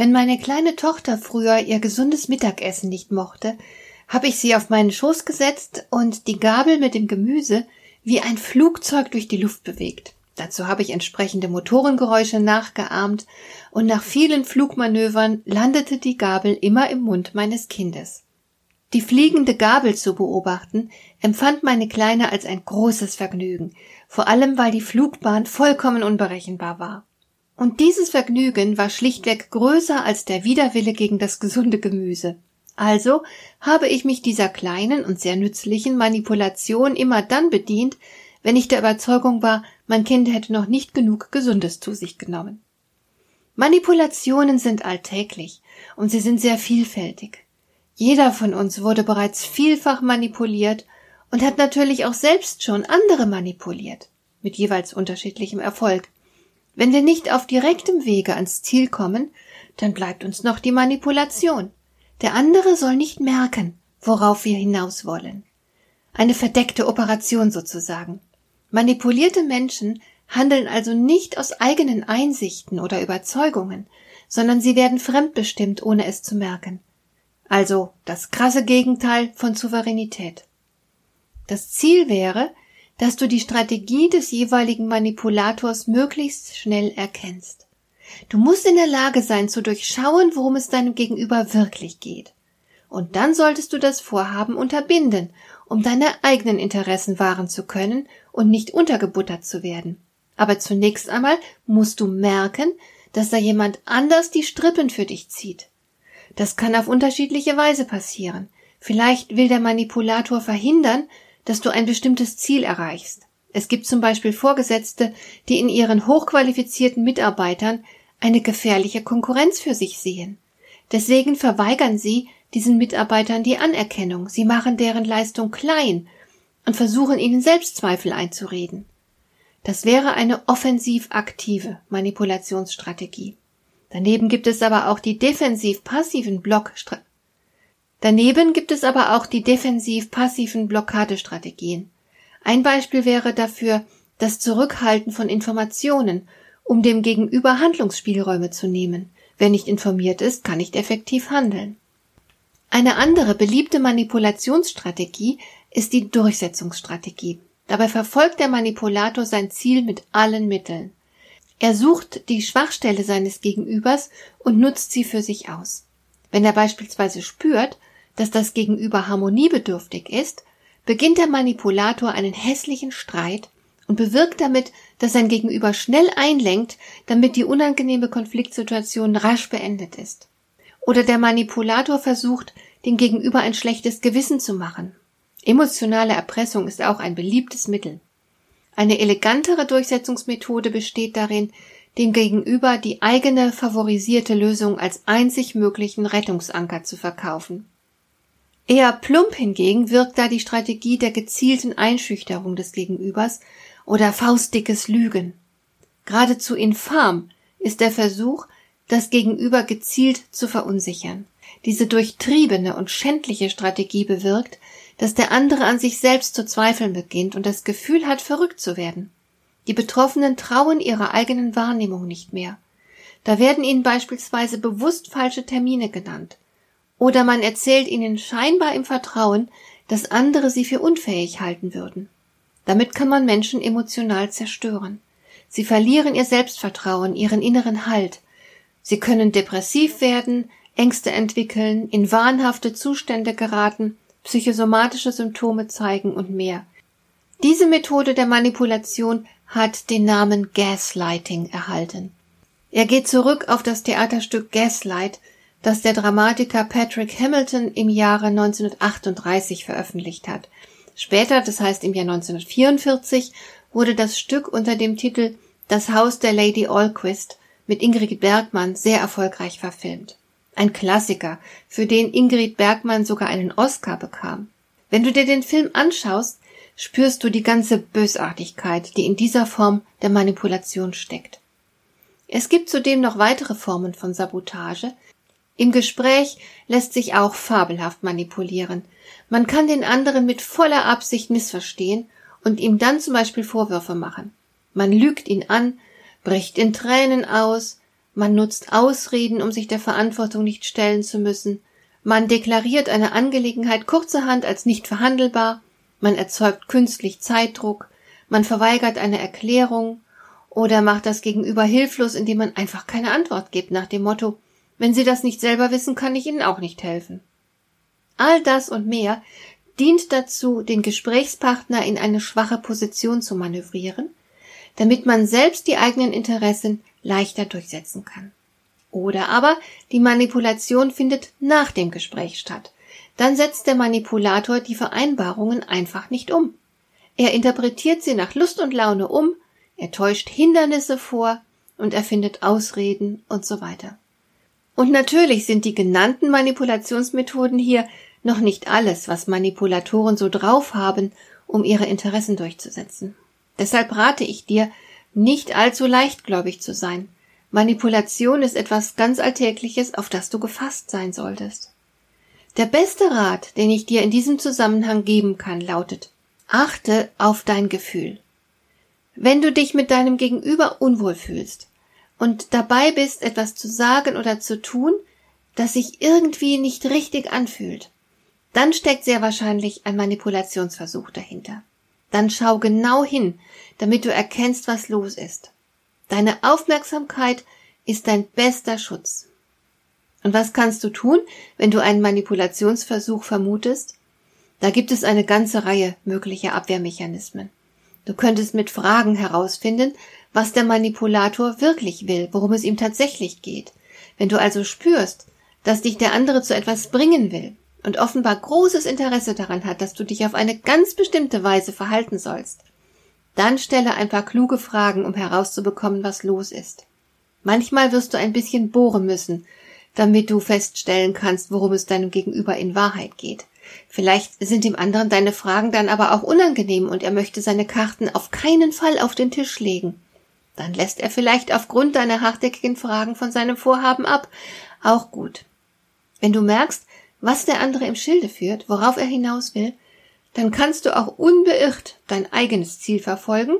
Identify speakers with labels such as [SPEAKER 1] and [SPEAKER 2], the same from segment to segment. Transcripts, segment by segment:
[SPEAKER 1] Wenn meine kleine Tochter früher ihr gesundes Mittagessen nicht mochte, habe ich sie auf meinen Schoß gesetzt und die Gabel mit dem Gemüse wie ein Flugzeug durch die Luft bewegt. Dazu habe ich entsprechende Motorengeräusche nachgeahmt und nach vielen Flugmanövern landete die Gabel immer im Mund meines Kindes. Die fliegende Gabel zu beobachten, empfand meine Kleine als ein großes Vergnügen, vor allem weil die Flugbahn vollkommen unberechenbar war. Und dieses Vergnügen war schlichtweg größer als der Widerwille gegen das gesunde Gemüse. Also habe ich mich dieser kleinen und sehr nützlichen Manipulation immer dann bedient, wenn ich der Überzeugung war, mein Kind hätte noch nicht genug Gesundes zu sich genommen. Manipulationen sind alltäglich und sie sind sehr vielfältig. Jeder von uns wurde bereits vielfach manipuliert und hat natürlich auch selbst schon andere manipuliert, mit jeweils unterschiedlichem Erfolg. Wenn wir nicht auf direktem Wege ans Ziel kommen, dann bleibt uns noch die Manipulation. Der andere soll nicht merken, worauf wir hinaus wollen. Eine verdeckte Operation sozusagen. Manipulierte Menschen handeln also nicht aus eigenen Einsichten oder Überzeugungen, sondern sie werden fremdbestimmt, ohne es zu merken. Also das krasse Gegenteil von Souveränität. Das Ziel wäre, dass du die Strategie des jeweiligen Manipulators möglichst schnell erkennst. Du musst in der Lage sein zu durchschauen, worum es deinem Gegenüber wirklich geht. Und dann solltest du das Vorhaben unterbinden, um deine eigenen Interessen wahren zu können und nicht untergebuttert zu werden. Aber zunächst einmal musst du merken, dass da jemand anders die Strippen für dich zieht. Das kann auf unterschiedliche Weise passieren. Vielleicht will der Manipulator verhindern, dass du ein bestimmtes Ziel erreichst. Es gibt zum Beispiel Vorgesetzte, die in ihren hochqualifizierten Mitarbeitern eine gefährliche Konkurrenz für sich sehen. Deswegen verweigern sie diesen Mitarbeitern die Anerkennung, sie machen deren Leistung klein und versuchen ihnen Selbstzweifel einzureden. Das wäre eine offensiv aktive Manipulationsstrategie. Daneben gibt es aber auch die defensiv passiven Blockstrategien. Daneben gibt es aber auch die defensiv-passiven Blockadestrategien. Ein Beispiel wäre dafür das Zurückhalten von Informationen, um dem Gegenüber Handlungsspielräume zu nehmen. Wer nicht informiert ist, kann nicht effektiv handeln. Eine andere beliebte Manipulationsstrategie ist die Durchsetzungsstrategie. Dabei verfolgt der Manipulator sein Ziel mit allen Mitteln. Er sucht die Schwachstelle seines Gegenübers und nutzt sie für sich aus. Wenn er beispielsweise spürt, dass das Gegenüber harmoniebedürftig ist, beginnt der Manipulator einen hässlichen Streit und bewirkt damit, dass sein Gegenüber schnell einlenkt, damit die unangenehme Konfliktsituation rasch beendet ist. Oder der Manipulator versucht, dem Gegenüber ein schlechtes Gewissen zu machen. Emotionale Erpressung ist auch ein beliebtes Mittel. Eine elegantere Durchsetzungsmethode besteht darin, dem Gegenüber die eigene favorisierte Lösung als einzig möglichen Rettungsanker zu verkaufen. Eher plump hingegen wirkt da die Strategie der gezielten Einschüchterung des Gegenübers oder faustdickes Lügen. Geradezu infam ist der Versuch, das Gegenüber gezielt zu verunsichern. Diese durchtriebene und schändliche Strategie bewirkt, dass der andere an sich selbst zu zweifeln beginnt und das Gefühl hat, verrückt zu werden. Die Betroffenen trauen ihrer eigenen Wahrnehmung nicht mehr. Da werden ihnen beispielsweise bewusst falsche Termine genannt. Oder man erzählt ihnen scheinbar im Vertrauen, dass andere sie für unfähig halten würden. Damit kann man Menschen emotional zerstören. Sie verlieren ihr Selbstvertrauen, ihren inneren Halt. Sie können depressiv werden, Ängste entwickeln, in wahnhafte Zustände geraten, psychosomatische Symptome zeigen und mehr. Diese Methode der Manipulation hat den Namen Gaslighting erhalten. Er geht zurück auf das Theaterstück Gaslight, das der Dramatiker Patrick Hamilton im Jahre 1938 veröffentlicht hat. Später, das heißt im Jahr 1944, wurde das Stück unter dem Titel Das Haus der Lady Alquist mit Ingrid Bergmann sehr erfolgreich verfilmt. Ein Klassiker, für den Ingrid Bergmann sogar einen Oscar bekam. Wenn du dir den Film anschaust, spürst du die ganze Bösartigkeit, die in dieser Form der Manipulation steckt. Es gibt zudem noch weitere Formen von Sabotage. Im Gespräch lässt sich auch fabelhaft manipulieren. Man kann den anderen mit voller Absicht missverstehen und ihm dann zum Beispiel Vorwürfe machen. Man lügt ihn an, bricht in Tränen aus, man nutzt Ausreden, um sich der Verantwortung nicht stellen zu müssen, man deklariert eine Angelegenheit kurzerhand als nicht verhandelbar, man erzeugt künstlich Zeitdruck, man verweigert eine Erklärung oder macht das Gegenüber hilflos, indem man einfach keine Antwort gibt nach dem Motto Wenn Sie das nicht selber wissen, kann ich Ihnen auch nicht helfen. All das und mehr dient dazu, den Gesprächspartner in eine schwache Position zu manövrieren, damit man selbst die eigenen Interessen leichter durchsetzen kann. Oder aber die Manipulation findet nach dem Gespräch statt. Dann setzt der Manipulator die Vereinbarungen einfach nicht um. Er interpretiert sie nach Lust und Laune um, er täuscht Hindernisse vor und erfindet Ausreden und so weiter. Und natürlich sind die genannten Manipulationsmethoden hier noch nicht alles, was Manipulatoren so drauf haben, um ihre Interessen durchzusetzen. Deshalb rate ich dir, nicht allzu leichtgläubig zu sein. Manipulation ist etwas ganz Alltägliches, auf das du gefasst sein solltest. Der beste Rat, den ich dir in diesem Zusammenhang geben kann, lautet Achte auf dein Gefühl. Wenn du dich mit deinem Gegenüber unwohl fühlst und dabei bist, etwas zu sagen oder zu tun, das sich irgendwie nicht richtig anfühlt, dann steckt sehr wahrscheinlich ein Manipulationsversuch dahinter. Dann schau genau hin, damit du erkennst, was los ist. Deine Aufmerksamkeit ist dein bester Schutz. Und was kannst du tun, wenn du einen Manipulationsversuch vermutest? Da gibt es eine ganze Reihe möglicher Abwehrmechanismen. Du könntest mit Fragen herausfinden, was der Manipulator wirklich will, worum es ihm tatsächlich geht. Wenn du also spürst, dass dich der andere zu etwas bringen will, und offenbar großes Interesse daran hat, dass du dich auf eine ganz bestimmte Weise verhalten sollst, dann stelle ein paar kluge Fragen, um herauszubekommen, was los ist. Manchmal wirst du ein bisschen bohren müssen, damit du feststellen kannst, worum es deinem Gegenüber in Wahrheit geht. Vielleicht sind dem anderen deine Fragen dann aber auch unangenehm und er möchte seine Karten auf keinen Fall auf den Tisch legen. Dann lässt er vielleicht aufgrund deiner hartnäckigen Fragen von seinem Vorhaben ab. Auch gut. Wenn du merkst, was der andere im Schilde führt, worauf er hinaus will, dann kannst du auch unbeirrt dein eigenes Ziel verfolgen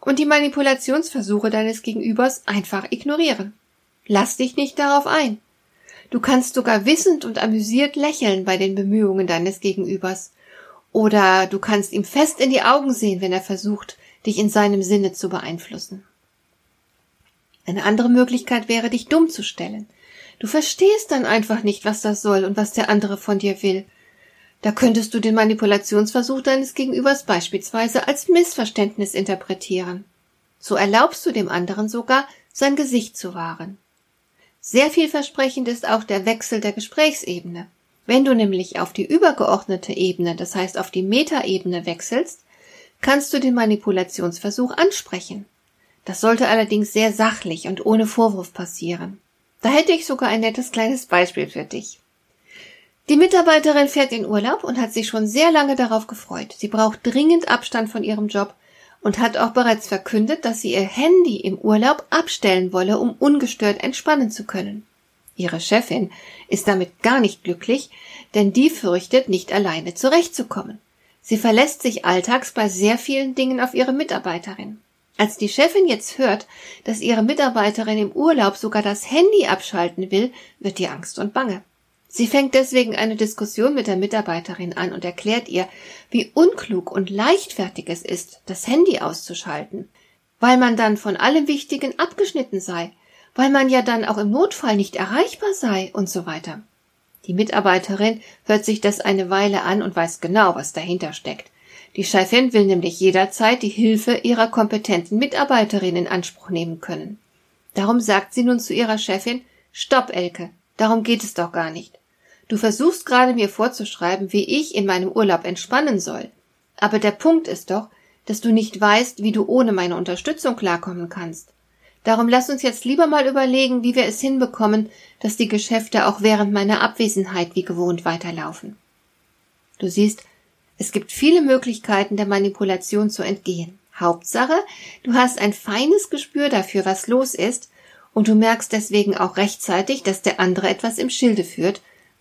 [SPEAKER 1] und die Manipulationsversuche deines Gegenübers einfach ignorieren. Lass dich nicht darauf ein. Du kannst sogar wissend und amüsiert lächeln bei den Bemühungen deines Gegenübers. Oder du kannst ihm fest in die Augen sehen, wenn er versucht, dich in seinem Sinne zu beeinflussen. Eine andere Möglichkeit wäre, dich dumm zu stellen. Du verstehst dann einfach nicht, was das soll und was der andere von dir will. Da könntest du den Manipulationsversuch deines Gegenübers beispielsweise als Missverständnis interpretieren. So erlaubst du dem anderen sogar, sein Gesicht zu wahren. Sehr vielversprechend ist auch der Wechsel der Gesprächsebene. Wenn du nämlich auf die übergeordnete Ebene, das heißt auf die Metaebene wechselst, kannst du den Manipulationsversuch ansprechen. Das sollte allerdings sehr sachlich und ohne Vorwurf passieren. Da hätte ich sogar ein nettes kleines Beispiel für dich. Die Mitarbeiterin fährt in Urlaub und hat sich schon sehr lange darauf gefreut. Sie braucht dringend Abstand von ihrem Job und hat auch bereits verkündet, dass sie ihr Handy im Urlaub abstellen wolle, um ungestört entspannen zu können. Ihre Chefin ist damit gar nicht glücklich, denn die fürchtet, nicht alleine zurechtzukommen. Sie verlässt sich alltags bei sehr vielen Dingen auf ihre Mitarbeiterin. Als die Chefin jetzt hört, dass ihre Mitarbeiterin im Urlaub sogar das Handy abschalten will, wird ihr Angst und Bange. Sie fängt deswegen eine Diskussion mit der Mitarbeiterin an und erklärt ihr, wie unklug und leichtfertig es ist, das Handy auszuschalten, weil man dann von allem Wichtigen abgeschnitten sei, weil man ja dann auch im Notfall nicht erreichbar sei und so weiter. Die Mitarbeiterin hört sich das eine Weile an und weiß genau, was dahinter steckt. Die Chefin will nämlich jederzeit die Hilfe ihrer kompetenten Mitarbeiterin in Anspruch nehmen können. Darum sagt sie nun zu ihrer Chefin Stopp, Elke, darum geht es doch gar nicht. Du versuchst gerade mir vorzuschreiben, wie ich in meinem Urlaub entspannen soll. Aber der Punkt ist doch, dass du nicht weißt, wie du ohne meine Unterstützung klarkommen kannst. Darum lass uns jetzt lieber mal überlegen, wie wir es hinbekommen, dass die Geschäfte auch während meiner Abwesenheit wie gewohnt weiterlaufen. Du siehst, es gibt viele Möglichkeiten der Manipulation zu entgehen. Hauptsache, du hast ein feines Gespür dafür, was los ist, und du merkst deswegen auch rechtzeitig, dass der andere etwas im Schilde führt,